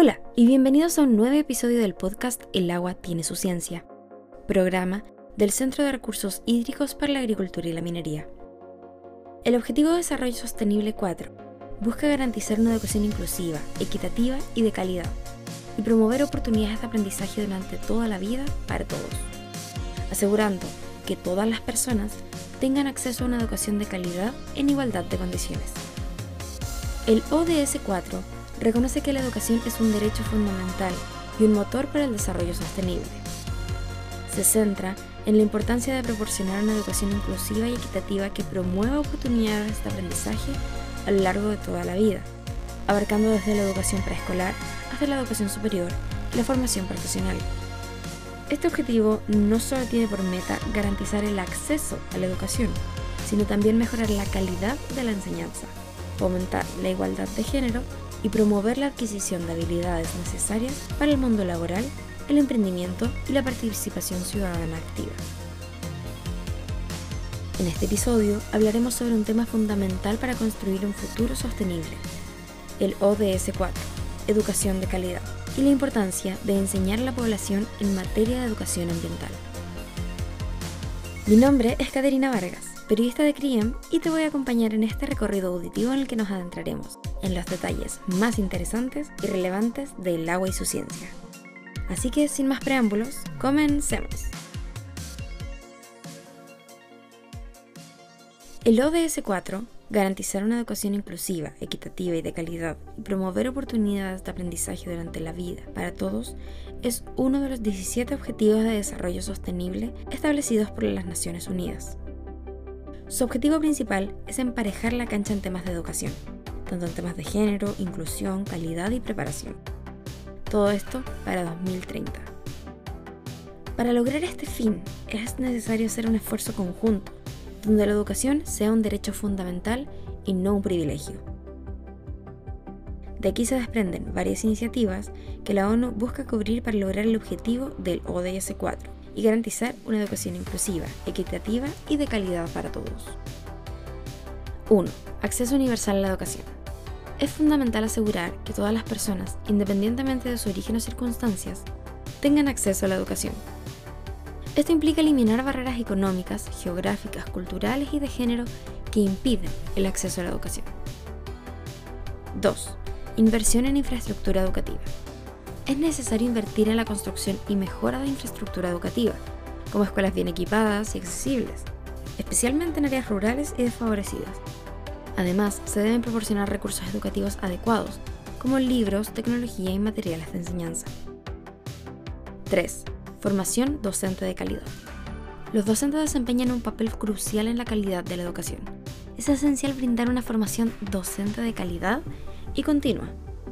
Hola y bienvenidos a un nuevo episodio del podcast El agua tiene su ciencia, programa del Centro de Recursos Hídricos para la Agricultura y la Minería. El Objetivo de Desarrollo Sostenible 4 busca garantizar una educación inclusiva, equitativa y de calidad, y promover oportunidades de aprendizaje durante toda la vida para todos, asegurando que todas las personas tengan acceso a una educación de calidad en igualdad de condiciones. El ODS 4 reconoce que la educación es un derecho fundamental y un motor para el desarrollo sostenible. Se centra en la importancia de proporcionar una educación inclusiva y equitativa que promueva oportunidades de aprendizaje a lo largo de toda la vida, abarcando desde la educación preescolar hasta la educación superior y la formación profesional. Este objetivo no solo tiene por meta garantizar el acceso a la educación, sino también mejorar la calidad de la enseñanza, fomentar la igualdad de género y promover la adquisición de habilidades necesarias para el mundo laboral, el emprendimiento y la participación ciudadana activa. En este episodio hablaremos sobre un tema fundamental para construir un futuro sostenible, el ODS 4, educación de calidad, y la importancia de enseñar a la población en materia de educación ambiental. Mi nombre es Caterina Vargas periodista de CRIEM, y te voy a acompañar en este recorrido auditivo en el que nos adentraremos en los detalles más interesantes y relevantes del agua y su ciencia. Así que sin más preámbulos, comencemos. El ODS 4, garantizar una educación inclusiva, equitativa y de calidad y promover oportunidades de aprendizaje durante la vida para todos, es uno de los 17 Objetivos de Desarrollo Sostenible establecidos por las Naciones Unidas. Su objetivo principal es emparejar la cancha en temas de educación, tanto en temas de género, inclusión, calidad y preparación. Todo esto para 2030. Para lograr este fin es necesario hacer un esfuerzo conjunto, donde la educación sea un derecho fundamental y no un privilegio. De aquí se desprenden varias iniciativas que la ONU busca cubrir para lograr el objetivo del ODS 4, y garantizar una educación inclusiva, equitativa y de calidad para todos. 1. Acceso universal a la educación. Es fundamental asegurar que todas las personas, independientemente de su origen o circunstancias, tengan acceso a la educación. Esto implica eliminar barreras económicas, geográficas, culturales y de género que impiden el acceso a la educación. 2. Inversión en infraestructura educativa es necesario invertir en la construcción y mejora de infraestructura educativa, como escuelas bien equipadas y accesibles, especialmente en áreas rurales y desfavorecidas. Además, se deben proporcionar recursos educativos adecuados, como libros, tecnología y materiales de enseñanza. 3. Formación docente de calidad. Los docentes desempeñan un papel crucial en la calidad de la educación. Es esencial brindar una formación docente de calidad y continua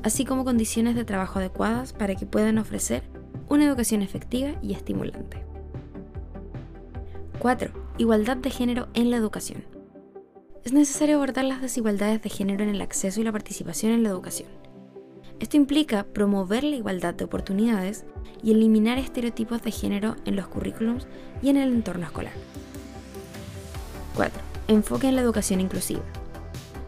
así como condiciones de trabajo adecuadas para que puedan ofrecer una educación efectiva y estimulante. 4. Igualdad de género en la educación. Es necesario abordar las desigualdades de género en el acceso y la participación en la educación. Esto implica promover la igualdad de oportunidades y eliminar estereotipos de género en los currículums y en el entorno escolar. 4. Enfoque en la educación inclusiva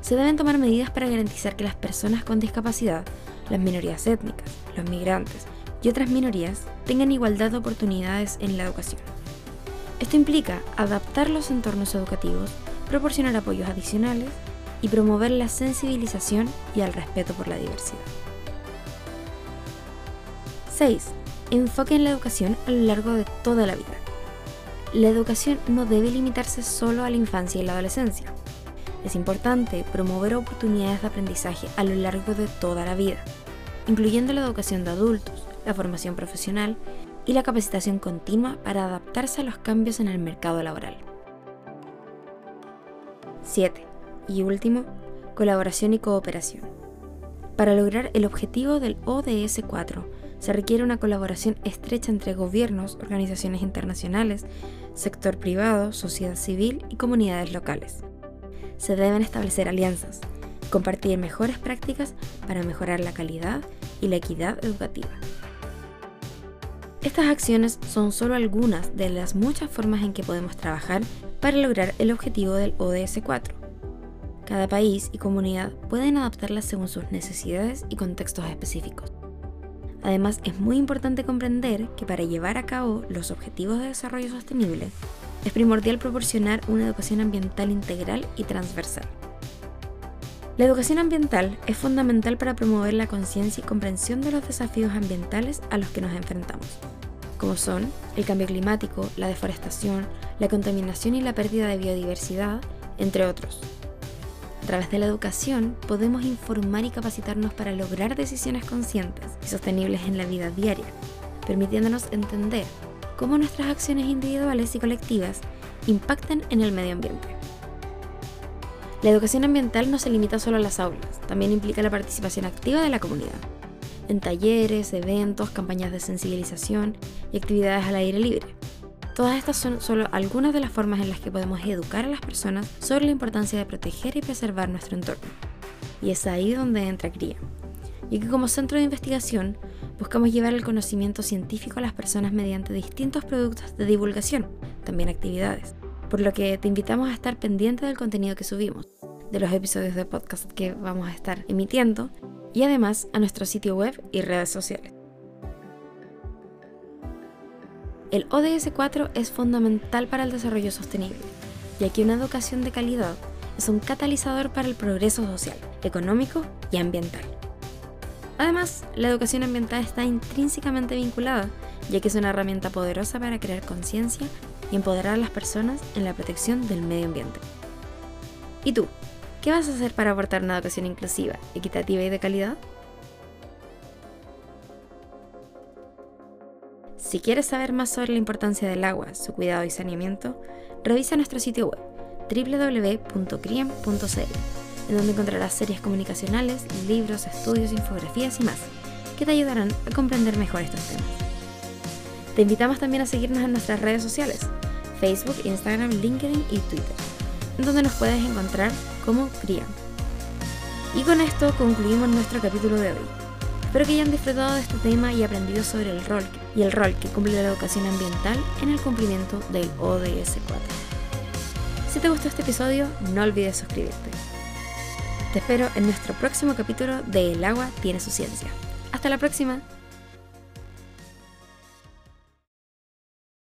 se deben tomar medidas para garantizar que las personas con discapacidad, las minorías étnicas, los migrantes y otras minorías tengan igualdad de oportunidades en la educación. Esto implica adaptar los entornos educativos, proporcionar apoyos adicionales y promover la sensibilización y el respeto por la diversidad. 6. Enfoque en la educación a lo largo de toda la vida. La educación no debe limitarse solo a la infancia y la adolescencia. Es importante promover oportunidades de aprendizaje a lo largo de toda la vida, incluyendo la educación de adultos, la formación profesional y la capacitación continua para adaptarse a los cambios en el mercado laboral. 7. Y último, colaboración y cooperación. Para lograr el objetivo del ODS 4, se requiere una colaboración estrecha entre gobiernos, organizaciones internacionales, sector privado, sociedad civil y comunidades locales se deben establecer alianzas, compartir mejores prácticas para mejorar la calidad y la equidad educativa. Estas acciones son solo algunas de las muchas formas en que podemos trabajar para lograr el objetivo del ODS 4. Cada país y comunidad pueden adaptarlas según sus necesidades y contextos específicos. Además, es muy importante comprender que para llevar a cabo los objetivos de desarrollo sostenible, es primordial proporcionar una educación ambiental integral y transversal. La educación ambiental es fundamental para promover la conciencia y comprensión de los desafíos ambientales a los que nos enfrentamos, como son el cambio climático, la deforestación, la contaminación y la pérdida de biodiversidad, entre otros. A través de la educación podemos informar y capacitarnos para lograr decisiones conscientes y sostenibles en la vida diaria, permitiéndonos entender cómo nuestras acciones individuales y colectivas impactan en el medio ambiente. La educación ambiental no se limita solo a las aulas, también implica la participación activa de la comunidad, en talleres, eventos, campañas de sensibilización y actividades al aire libre. Todas estas son solo algunas de las formas en las que podemos educar a las personas sobre la importancia de proteger y preservar nuestro entorno. Y es ahí donde entra CRIA, y que como centro de investigación buscamos llevar el conocimiento científico a las personas mediante distintos productos de divulgación, también actividades por lo que te invitamos a estar pendiente del contenido que subimos, de los episodios de podcast que vamos a estar emitiendo y además a nuestro sitio web y redes sociales. El ODS 4 es fundamental para el desarrollo sostenible, ya que una educación de calidad es un catalizador para el progreso social, económico y ambiental. Además, la educación ambiental está intrínsecamente vinculada, ya que es una herramienta poderosa para crear conciencia y empoderar a las personas en la protección del medio ambiente. ¿Y tú? ¿Qué vas a hacer para aportar una educación inclusiva, equitativa y de calidad? Si quieres saber más sobre la importancia del agua, su cuidado y saneamiento, revisa nuestro sitio web www.criem.cl, en donde encontrarás series comunicacionales, libros, estudios, infografías y más, que te ayudarán a comprender mejor estos temas. Te invitamos también a seguirnos en nuestras redes sociales, Facebook, Instagram, LinkedIn y Twitter, donde nos puedes encontrar como CRIA. Y con esto concluimos nuestro capítulo de hoy. Espero que hayan disfrutado de este tema y aprendido sobre el rol y el rol que cumple la educación ambiental en el cumplimiento del ODS 4. Si te gustó este episodio, no olvides suscribirte. Te espero en nuestro próximo capítulo de El agua tiene su ciencia. Hasta la próxima.